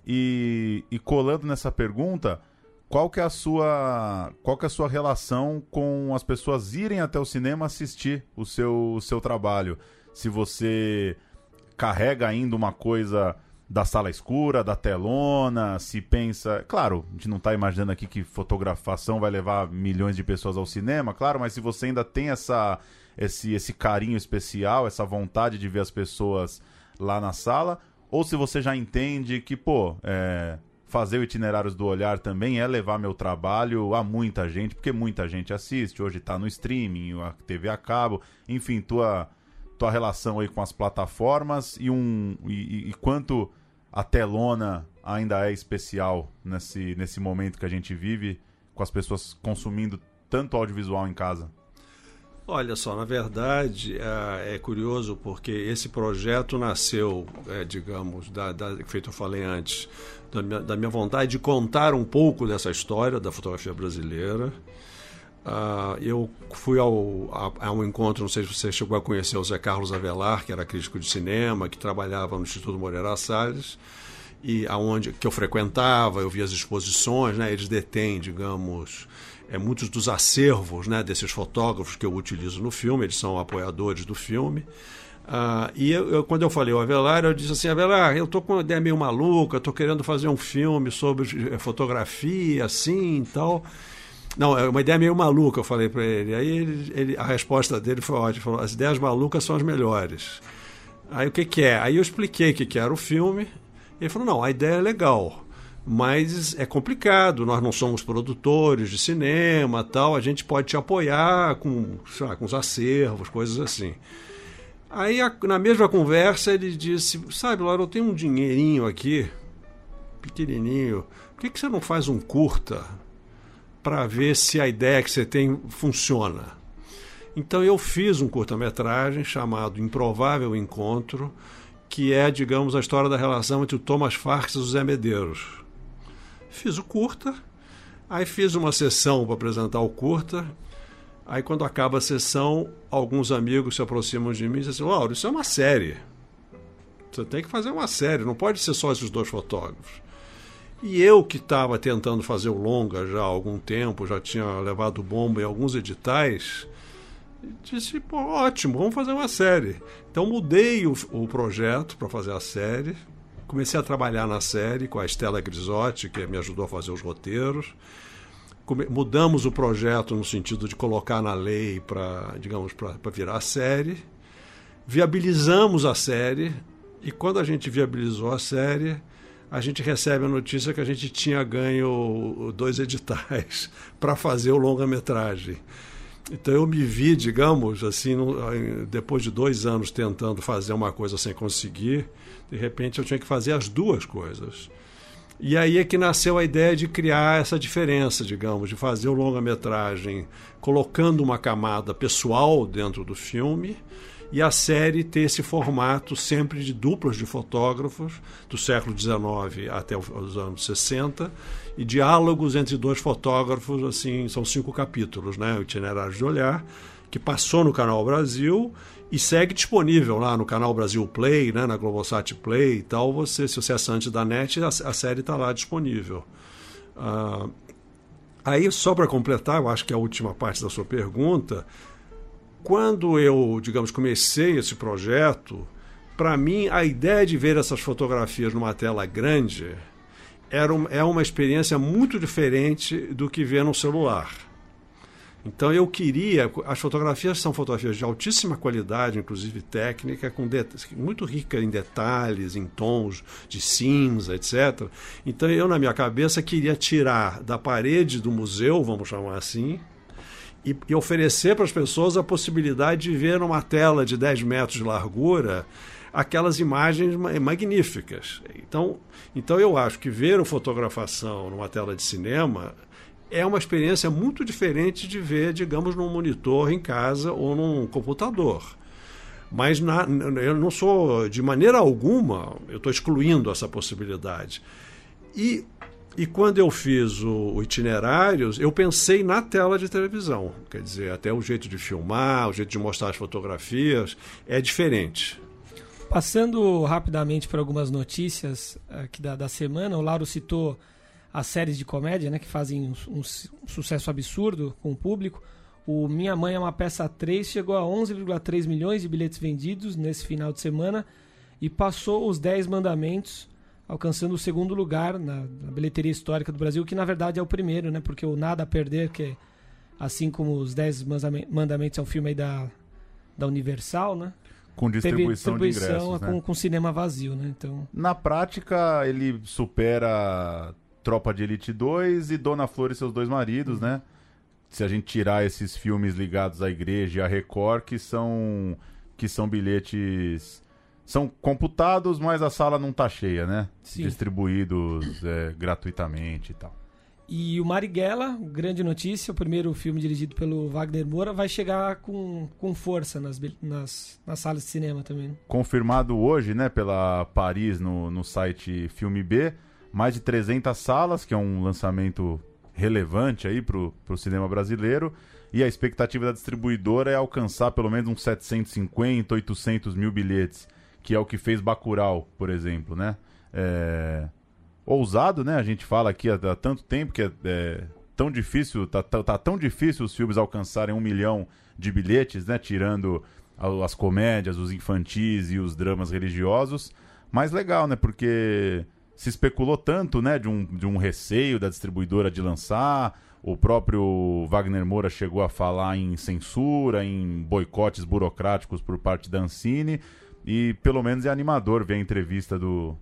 S4: E, e colando nessa pergunta, qual que é a sua qual que é a sua relação com as pessoas irem até o cinema assistir o seu, o seu trabalho? Se você carrega ainda uma coisa da sala escura, da telona, se pensa. Claro, a gente não está imaginando aqui que fotografação vai levar milhões de pessoas ao cinema, claro, mas se você ainda tem essa, esse, esse carinho especial, essa vontade de ver as pessoas lá na sala, ou se você já entende que, pô, é, fazer o itinerários do olhar também é levar meu trabalho a muita gente, porque muita gente assiste, hoje está no streaming, a TV a cabo, enfim, tua tua relação aí com as plataformas e um e, e, quanto a telona ainda é especial nesse, nesse momento que a gente vive, com as pessoas consumindo tanto audiovisual em casa?
S5: Olha só, na verdade é, é curioso porque esse projeto nasceu, é, digamos, da, da, feito eu falei antes, da minha, da minha, vontade de contar um pouco dessa história da fotografia brasileira. Uh, eu fui ao, a, a, um encontro, não sei se você chegou a conhecer o Zé Carlos Avelar, que era crítico de cinema, que trabalhava no Instituto Moreira Salles, e aonde que eu frequentava, eu via as exposições, né? Eles detêm, digamos, é, muitos dos acervos né, desses fotógrafos que eu utilizo no filme, eles são apoiadores do filme. Uh, e eu, eu, quando eu falei ao Avelar, eu disse assim: Avelar, eu estou com uma ideia meio maluca, estou querendo fazer um filme sobre eh, fotografia, assim e tal. Não, é uma ideia meio maluca, eu falei para ele. Aí ele, ele, a resposta dele foi ótima: falou, as ideias malucas são as melhores. Aí o que, que é? Aí eu expliquei o que, que era o filme. Ele falou: não, a ideia é legal mas é complicado. Nós não somos produtores de cinema, tal. A gente pode te apoiar com, lá, com os acervos, coisas assim. Aí, na mesma conversa, ele disse: Sabe, Laura, eu tenho um dinheirinho aqui, pequenininho. Por que, que você não faz um curta para ver se a ideia que você tem funciona? Então, eu fiz um curta-metragem chamado Improvável Encontro, que é, digamos, a história da relação entre o Thomas Farks e o Zé Medeiros Fiz o curta, aí fiz uma sessão para apresentar o curta. Aí quando acaba a sessão, alguns amigos se aproximam de mim e dizem assim, Lauro, isso é uma série. Você tem que fazer uma série, não pode ser só esses dois fotógrafos. E eu que estava tentando fazer o longa já há algum tempo, já tinha levado bomba em alguns editais, disse, pô, ótimo, vamos fazer uma série. Então mudei o, o projeto para fazer a série, Comecei a trabalhar na série com a Estela Grisotti, que me ajudou a fazer os roteiros. Mudamos o projeto no sentido de colocar na lei para, digamos, para virar série. Viabilizamos a série e quando a gente viabilizou a série, a gente recebe a notícia que a gente tinha ganho dois editais (laughs) para fazer o longa-metragem. Então eu me vi, digamos, assim, depois de dois anos tentando fazer uma coisa sem conseguir, de repente eu tinha que fazer as duas coisas. E aí é que nasceu a ideia de criar essa diferença, digamos, de fazer o longa-metragem colocando uma camada pessoal dentro do filme e a série ter esse formato sempre de duplas de fotógrafos do século XIX até os anos 60 e diálogos entre dois fotógrafos, assim, são cinco capítulos, né? O itinerário de olhar, que passou no Canal Brasil e segue disponível lá no canal Brasil Play, né, na Globosat Play e tal. Você, se você é assinante da NET, a, a série está lá disponível. Uh, aí, só para completar, eu acho que é a última parte da sua pergunta, quando eu, digamos, comecei esse projeto, para mim a ideia de ver essas fotografias numa tela grande era um, é uma experiência muito diferente do que ver no celular. Então eu queria, as fotografias são fotografias de altíssima qualidade, inclusive técnica, com muito rica em detalhes, em tons de cinza, etc. Então eu na minha cabeça queria tirar da parede do museu, vamos chamar assim, e, e oferecer para as pessoas a possibilidade de ver numa tela de 10 metros de largura aquelas imagens magníficas. Então, então eu acho que ver a fotografação numa tela de cinema é uma experiência muito diferente de ver, digamos, num monitor em casa ou num computador. Mas na, eu não sou, de maneira alguma, eu estou excluindo essa possibilidade. E, e quando eu fiz o, o itinerário, eu pensei na tela de televisão. Quer dizer, até o jeito de filmar, o jeito de mostrar as fotografias é diferente.
S3: Passando rapidamente por algumas notícias aqui da, da semana, o Lauro citou as séries de comédia, né, que fazem um, um, um sucesso absurdo com o público. O Minha Mãe é uma peça 3 chegou a 11,3 milhões de bilhetes vendidos nesse final de semana e passou os 10 mandamentos, alcançando o segundo lugar na, na, bilheteria histórica do Brasil, que na verdade é o primeiro, né? Porque o Nada a Perder, que assim como os 10 mandamentos é um filme aí da, da Universal, né?
S4: Com distribuição, distribuição de ingressos,
S3: com, né? com cinema vazio, né? Então...
S4: Na prática, ele supera Tropa de Elite 2 e Dona Flor e seus dois maridos, né? Se a gente tirar esses filmes ligados à igreja e à Record, que são que são bilhetes são computados, mas a sala não tá cheia, né?
S3: Sim.
S4: Distribuídos é, gratuitamente e tal.
S3: E o Marighella, grande notícia, o primeiro filme dirigido pelo Wagner Moura, vai chegar com, com força nas, nas, nas salas de cinema também. Né?
S4: Confirmado hoje, né, pela Paris no, no site Filme B, mais de 300 salas, que é um lançamento relevante aí pro, pro cinema brasileiro. E a expectativa da distribuidora é alcançar pelo menos uns 750, 800 mil bilhetes, que é o que fez Bacurau, por exemplo, né? É ousado, né? A gente fala aqui há, há tanto tempo que é, é tão difícil, tá, tá, tá, tão difícil os filmes alcançarem um milhão de bilhetes, né? Tirando as comédias, os infantis e os dramas religiosos. Mas legal, né? Porque se especulou tanto, né? De um, de um receio da distribuidora de lançar. O próprio Wagner Moura chegou a falar em censura, em boicotes burocráticos por parte da Ancine. E pelo menos é animador ver a entrevista do,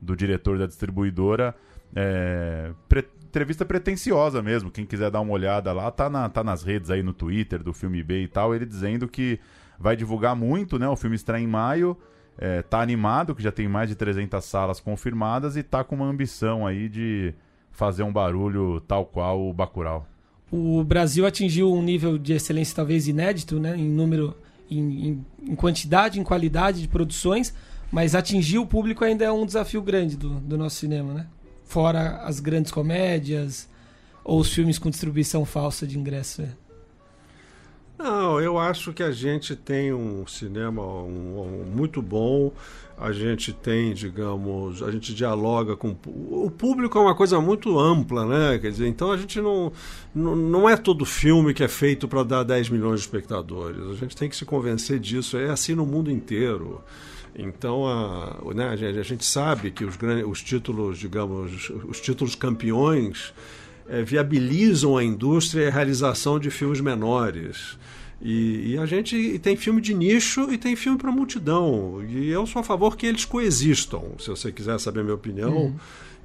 S4: do diretor da distribuidora. É, pre, entrevista pretensiosa mesmo. Quem quiser dar uma olhada lá, tá, na, tá nas redes aí no Twitter do Filme B e tal. Ele dizendo que vai divulgar muito, né? O filme estreia em maio. É, tá animado, que já tem mais de 300 salas confirmadas e tá com uma ambição aí de fazer um barulho tal qual o Bacurau.
S3: O Brasil atingiu um nível de excelência talvez inédito, né? Em número, em, em, quantidade, em qualidade de produções mas atingir o público ainda é um desafio grande do, do nosso cinema, né? Fora as grandes comédias ou os filmes com distribuição falsa de ingresso. É.
S5: Não, eu acho que a gente tem um cinema um, um, muito bom. A gente tem, digamos, a gente dialoga com o público é uma coisa muito ampla, né? Quer dizer, então a gente não não, é todo filme que é feito para dar 10 milhões de espectadores. A gente tem que se convencer disso. É assim no mundo inteiro. Então, a, né, a, gente sabe que os, grandes, os títulos, digamos, os títulos campeões é, viabilizam a indústria e a realização de filmes menores. E, e, a gente tem filme de nicho e tem filme para multidão. E eu sou a favor que eles coexistam. Se você quiser saber a minha opinião, uhum.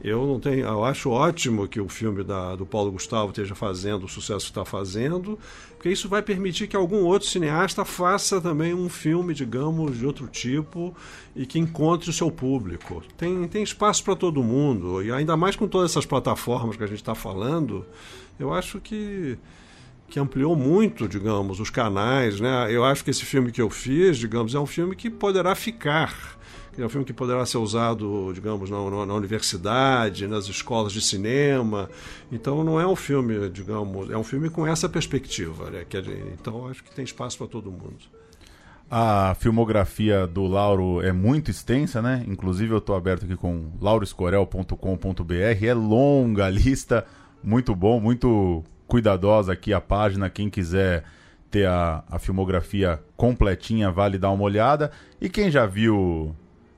S5: Eu não tenho. Eu acho ótimo que o filme da, do Paulo Gustavo esteja fazendo o sucesso que está fazendo porque isso vai permitir que algum outro cineasta faça também um filme, digamos, de outro tipo e que encontre o seu público. Tem, tem espaço para todo mundo, e ainda mais com todas essas plataformas que a gente está falando, eu acho que que ampliou muito, digamos, os canais, né? Eu acho que esse filme que eu fiz, digamos, é um filme que poderá ficar é um filme que poderá ser usado, digamos, na, na, universidade, nas escolas de cinema. Então não é um filme, digamos, é um filme com essa perspectiva. Né? Que então acho que tem espaço para todo mundo.
S4: A filmografia do Lauro é muito extensa, né? Inclusive eu estou aberto aqui com lauroscorel.com.br. É longa a lista, muito bom, muito cuidadosa aqui a página. Quem quiser ter a, a filmografia completinha, vale dar uma olhada. E quem já viu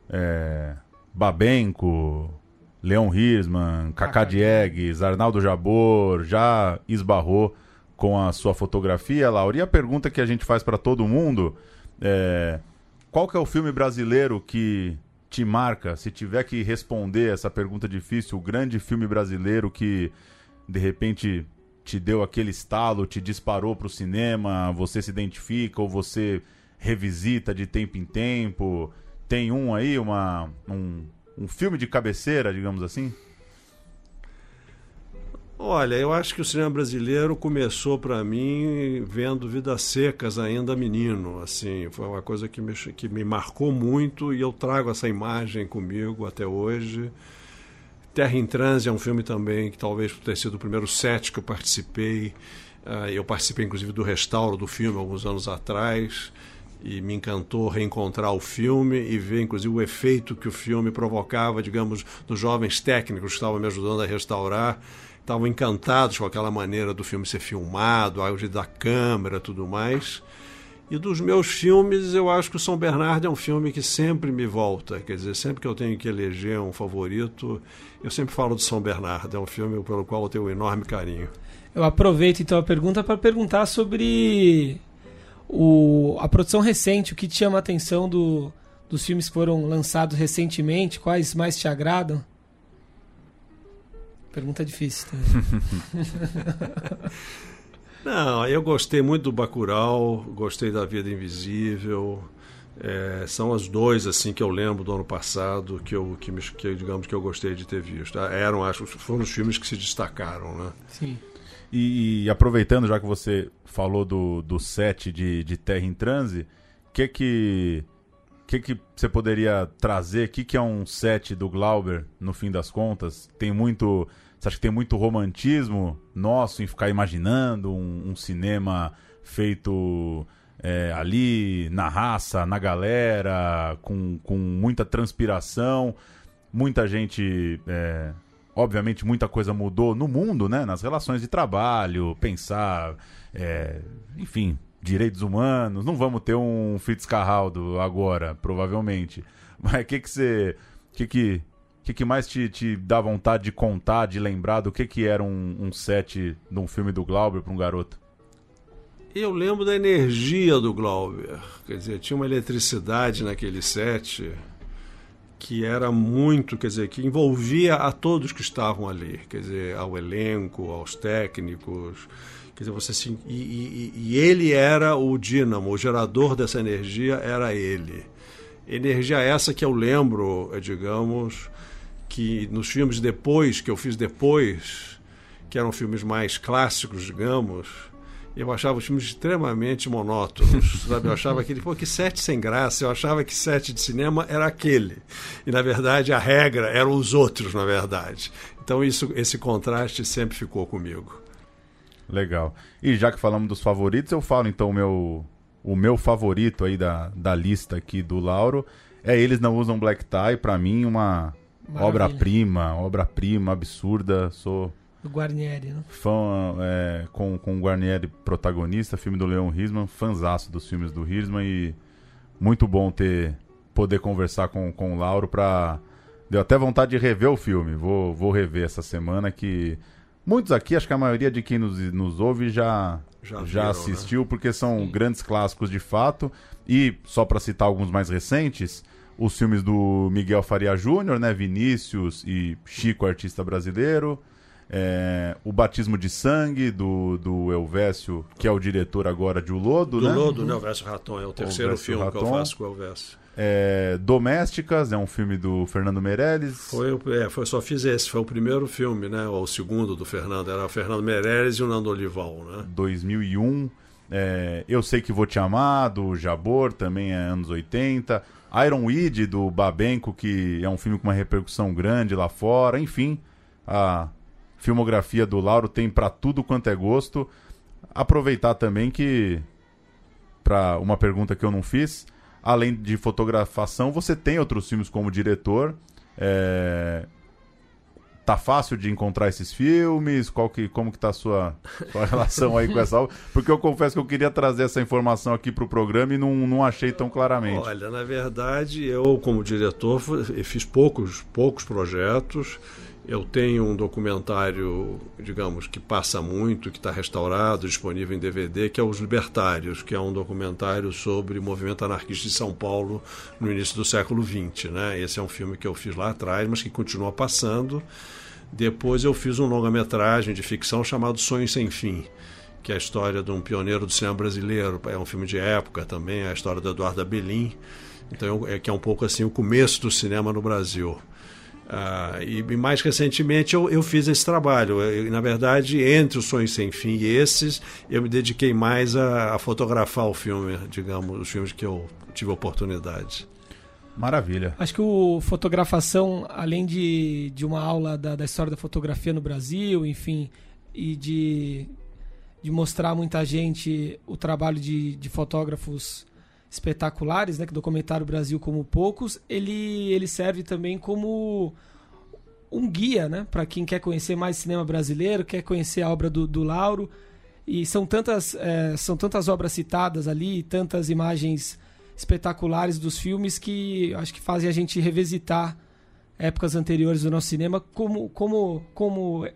S4: é, Babenco, Leon Hirschman, Kaká Diegues, Arnaldo Jabor, já esbarrou com a sua fotografia, Laura. E a pergunta que a gente faz para todo mundo é: qual que é o filme brasileiro que te marca? Se tiver que responder essa pergunta difícil, o grande filme brasileiro que de repente te deu aquele estalo, te disparou para o cinema, você se identifica ou você revisita de tempo em tempo? Tem um aí, uma, um, um filme de cabeceira, digamos assim?
S5: Olha, eu acho que o cinema brasileiro começou para mim vendo Vidas Secas ainda menino, assim, foi uma coisa que me, que me marcou muito e eu trago essa imagem comigo até hoje. Terra em Transe é um filme também que talvez por ter sido o primeiro set que eu participei, uh, eu participei inclusive do restauro do filme alguns anos atrás e me encantou reencontrar o filme e ver, inclusive, o efeito que o filme provocava, digamos, dos jovens técnicos que estavam me ajudando a restaurar. Estavam encantados com aquela maneira do filme ser filmado, a jeito da câmera tudo mais. E dos meus filmes, eu acho que o São Bernardo é um filme que sempre me volta. Quer dizer, sempre que eu tenho que eleger um favorito, eu sempre falo do São Bernardo. É um filme pelo qual eu tenho um enorme carinho.
S3: Eu aproveito então a pergunta para perguntar sobre o, a produção recente, o que te chama a atenção do, dos filmes que foram lançados recentemente, quais mais te agradam? Pergunta difícil também. (laughs)
S5: Não, eu gostei muito do Bacurau, gostei da Vida Invisível, É, são os dois assim que eu lembro do ano passado que eu que, me, que digamos que eu gostei de ter visto. Eram acho foram os filmes que se destacaram, né?
S3: Sim.
S4: E, e aproveitando já que você falou do, do set de, de Terra em Transe, o que que que que você poderia trazer? O que que é um set do Glauber no fim das contas? Tem muito você acha que tem muito romantismo nosso em ficar imaginando um, um cinema feito é, ali na raça, na galera, com, com muita transpiração, muita gente. É, obviamente, muita coisa mudou no mundo, né? Nas relações de trabalho, pensar, é, enfim, direitos humanos. Não vamos ter um Fitzcarraldo agora, provavelmente. Mas o que, que você. Que, que que, que, mais te, te, dá vontade de contar, de lembrar do que, que era um, um set de um filme do Glauber para um garoto?
S5: Eu lembro da energia do Glauber. Quer dizer, tinha uma eletricidade naquele set que era muito, quer dizer, que envolvia a todos que estavam ali, quer dizer, ao elenco, aos técnicos. Quer dizer, você se, e, e, e ele era o dínamo, o gerador dessa energia era ele. Energia essa que eu lembro, digamos, que nos filmes depois, que eu fiz depois, que eram filmes mais clássicos, digamos, eu achava os filmes extremamente monótonos, sabe? Eu achava aquele, pô, que sete sem graça, eu achava que sete de cinema era aquele. E, na verdade, a regra eram os outros, na verdade. Então, isso, esse contraste sempre ficou comigo.
S4: Legal. E já que falamos dos favoritos, eu falo então o meu, o meu favorito aí da, da lista aqui do Lauro é Eles Não Usam Black Tie, para mim uma Obra-prima, obra-prima, absurda. Sou.
S3: Do Guarnieri, né?
S4: Fã é, com, com o Guarnieri protagonista, filme do Leon Risman, fanzaço dos filmes do Risman e muito bom ter poder conversar com, com o Lauro pra. Deu até vontade de rever o filme. Vou, vou rever essa semana que. Muitos aqui, acho que a maioria de quem nos, nos ouve já, já, já né? assistiu, né? porque são Sim. grandes clássicos de fato. E, só para citar alguns mais recentes, os filmes do Miguel Faria Júnior, né? Vinícius e Chico, artista brasileiro. É, o Batismo de Sangue, do, do Elvésio, que é o diretor agora de O Lodo,
S5: do
S4: né?
S5: Do Lodo, né? Elvésio Raton, é o terceiro Elvésio filme Raton. que eu faço com o Elvésio.
S4: É, Domésticas, é um filme do Fernando Meirelles.
S5: Foi, é, foi, só fiz esse, foi o primeiro filme, né? Ou o segundo do Fernando, era o Fernando Meirelles e o Nando Olival, né?
S4: 2001. É, eu Sei Que Vou Te Amar, do Jabor, também é anos 80. Iron Weed, do Babenco, que é um filme com uma repercussão grande lá fora. Enfim, a filmografia do Lauro tem para tudo quanto é gosto. Aproveitar também que, para uma pergunta que eu não fiz, além de fotografação, você tem outros filmes como diretor. É, Tá fácil de encontrar esses filmes? Qual que, como que tá a sua, sua relação aí com essa obra? Porque eu confesso que eu queria trazer essa informação aqui para o programa e não, não achei tão claramente.
S5: Olha, na verdade, eu como diretor fiz poucos, poucos projetos. Eu tenho um documentário, digamos, que passa muito, que está restaurado, disponível em DVD, que é Os Libertários, que é um documentário sobre o movimento anarquista de São Paulo no início do século XX. Né? Esse é um filme que eu fiz lá atrás, mas que continua passando. Depois eu fiz um longa-metragem de ficção chamado Sonhos Sem Fim, que é a história de um pioneiro do cinema brasileiro. É um filme de época também, é a história do Eduardo Abelim. Então, é que é um pouco assim o começo do cinema no Brasil. Ah, e, mais recentemente eu, eu fiz esse trabalho. Eu, na verdade, entre os Sonhos Sem Fim e esses, eu me dediquei mais a, a fotografar o filme, digamos, os filmes que eu tive oportunidade.
S4: Maravilha.
S3: Acho que o fotografação, além de, de uma aula da, da história da fotografia no Brasil, enfim, e de, de mostrar muita gente o trabalho de, de fotógrafos espetaculares, né, que documentário Brasil como poucos, ele, ele serve também como um guia, né, para quem quer conhecer mais cinema brasileiro, quer conhecer a obra do, do Lauro. E são tantas, é, são tantas obras citadas ali, tantas imagens espetaculares dos filmes que acho que fazem a gente revisitar épocas anteriores do nosso cinema, como, como, como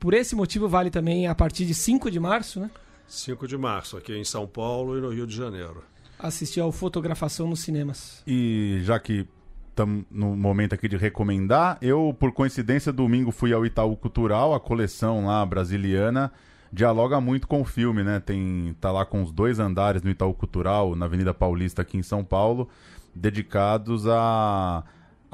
S3: por esse motivo vale também a partir de 5 de março, né?
S5: 5 de março, aqui em São Paulo e no Rio de Janeiro
S3: assistir ao Fotografação nos cinemas.
S4: E já que estamos no momento aqui de recomendar, eu, por coincidência, domingo fui ao Itaú Cultural, a coleção lá brasiliana dialoga muito com o filme, né? Tem tá lá com os dois andares no Itaú Cultural, na Avenida Paulista aqui em São Paulo, dedicados a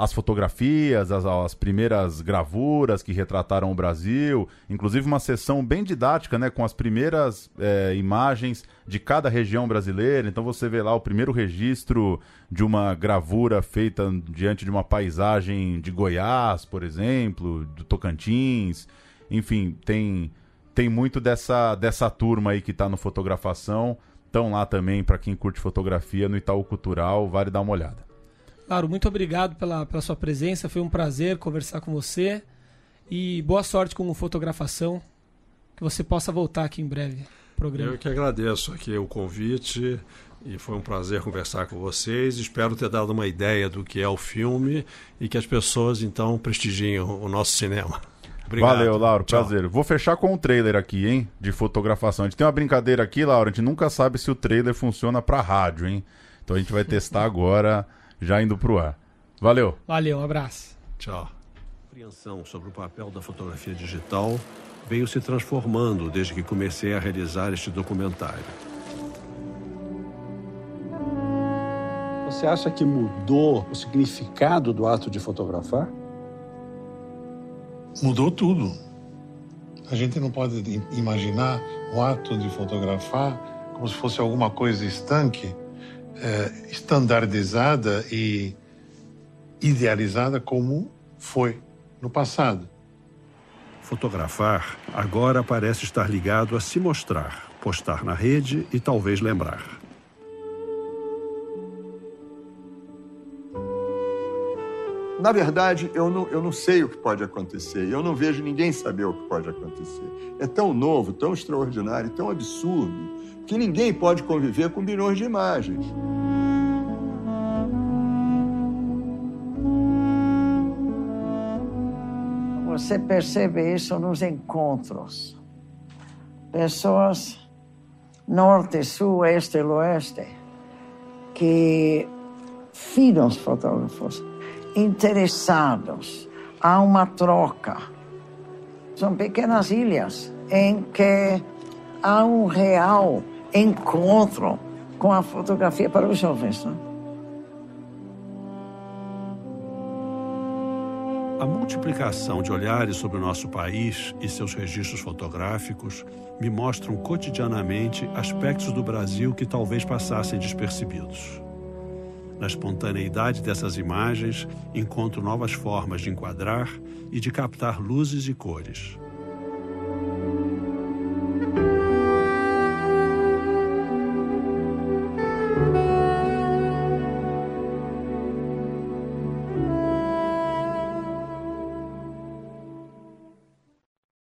S4: as fotografias, as, as, primeiras gravuras que retrataram o Brasil, inclusive uma sessão bem didática, né, com as primeiras é, imagens de cada região brasileira. Então você vê lá o primeiro registro de uma gravura feita diante de uma paisagem de Goiás, por exemplo, do Tocantins. Enfim, tem, tem muito dessa, dessa turma aí que está no Fotografação. Estão lá também, para quem curte fotografia, no Itaú Cultural, vale dar uma olhada.
S3: Claro, muito obrigado pela, pela sua presença. Foi um prazer conversar com você. E boa sorte com o Fotografação. Que você possa voltar aqui em breve. Programa.
S5: Eu que agradeço aqui o convite e foi um prazer conversar com vocês. Espero ter dado uma ideia do que é o filme e que as pessoas então prestigiem o nosso cinema.
S4: Obrigado. Valeu, Lauro. Tchau. Prazer. Vou fechar com um trailer aqui, hein? De fotografação. A gente tem uma brincadeira aqui, Lauro. A gente nunca sabe se o trailer funciona para rádio, hein? Então a gente vai testar agora já indo para o ar. Valeu.
S3: Valeu, um abraço.
S5: Tchau. A compreensão sobre o papel da fotografia digital veio se transformando desde que comecei a realizar este documentário.
S6: Você acha que mudou o significado do ato de fotografar?
S7: Mudou tudo. A gente não pode imaginar o ato de fotografar como se fosse alguma coisa estanque eh, estandardizada e idealizada como foi no passado.
S5: Fotografar agora parece estar ligado a se mostrar, postar na rede e talvez lembrar.
S8: Na verdade, eu não, eu não sei o que pode acontecer. Eu não vejo ninguém saber o que pode acontecer. É tão novo, tão extraordinário, tão absurdo que ninguém pode conviver com bilhões de imagens.
S9: Você percebe isso nos encontros. Pessoas norte, sul, este e oeste que filhos fotógrafos interessados. Há uma troca. São pequenas ilhas em que há um real encontro com a fotografia para os jovens. Não?
S5: A multiplicação de olhares sobre o nosso país e seus registros fotográficos me mostram cotidianamente aspectos do Brasil que talvez passassem despercebidos. Na espontaneidade dessas imagens, encontro novas formas de enquadrar e de captar luzes e cores.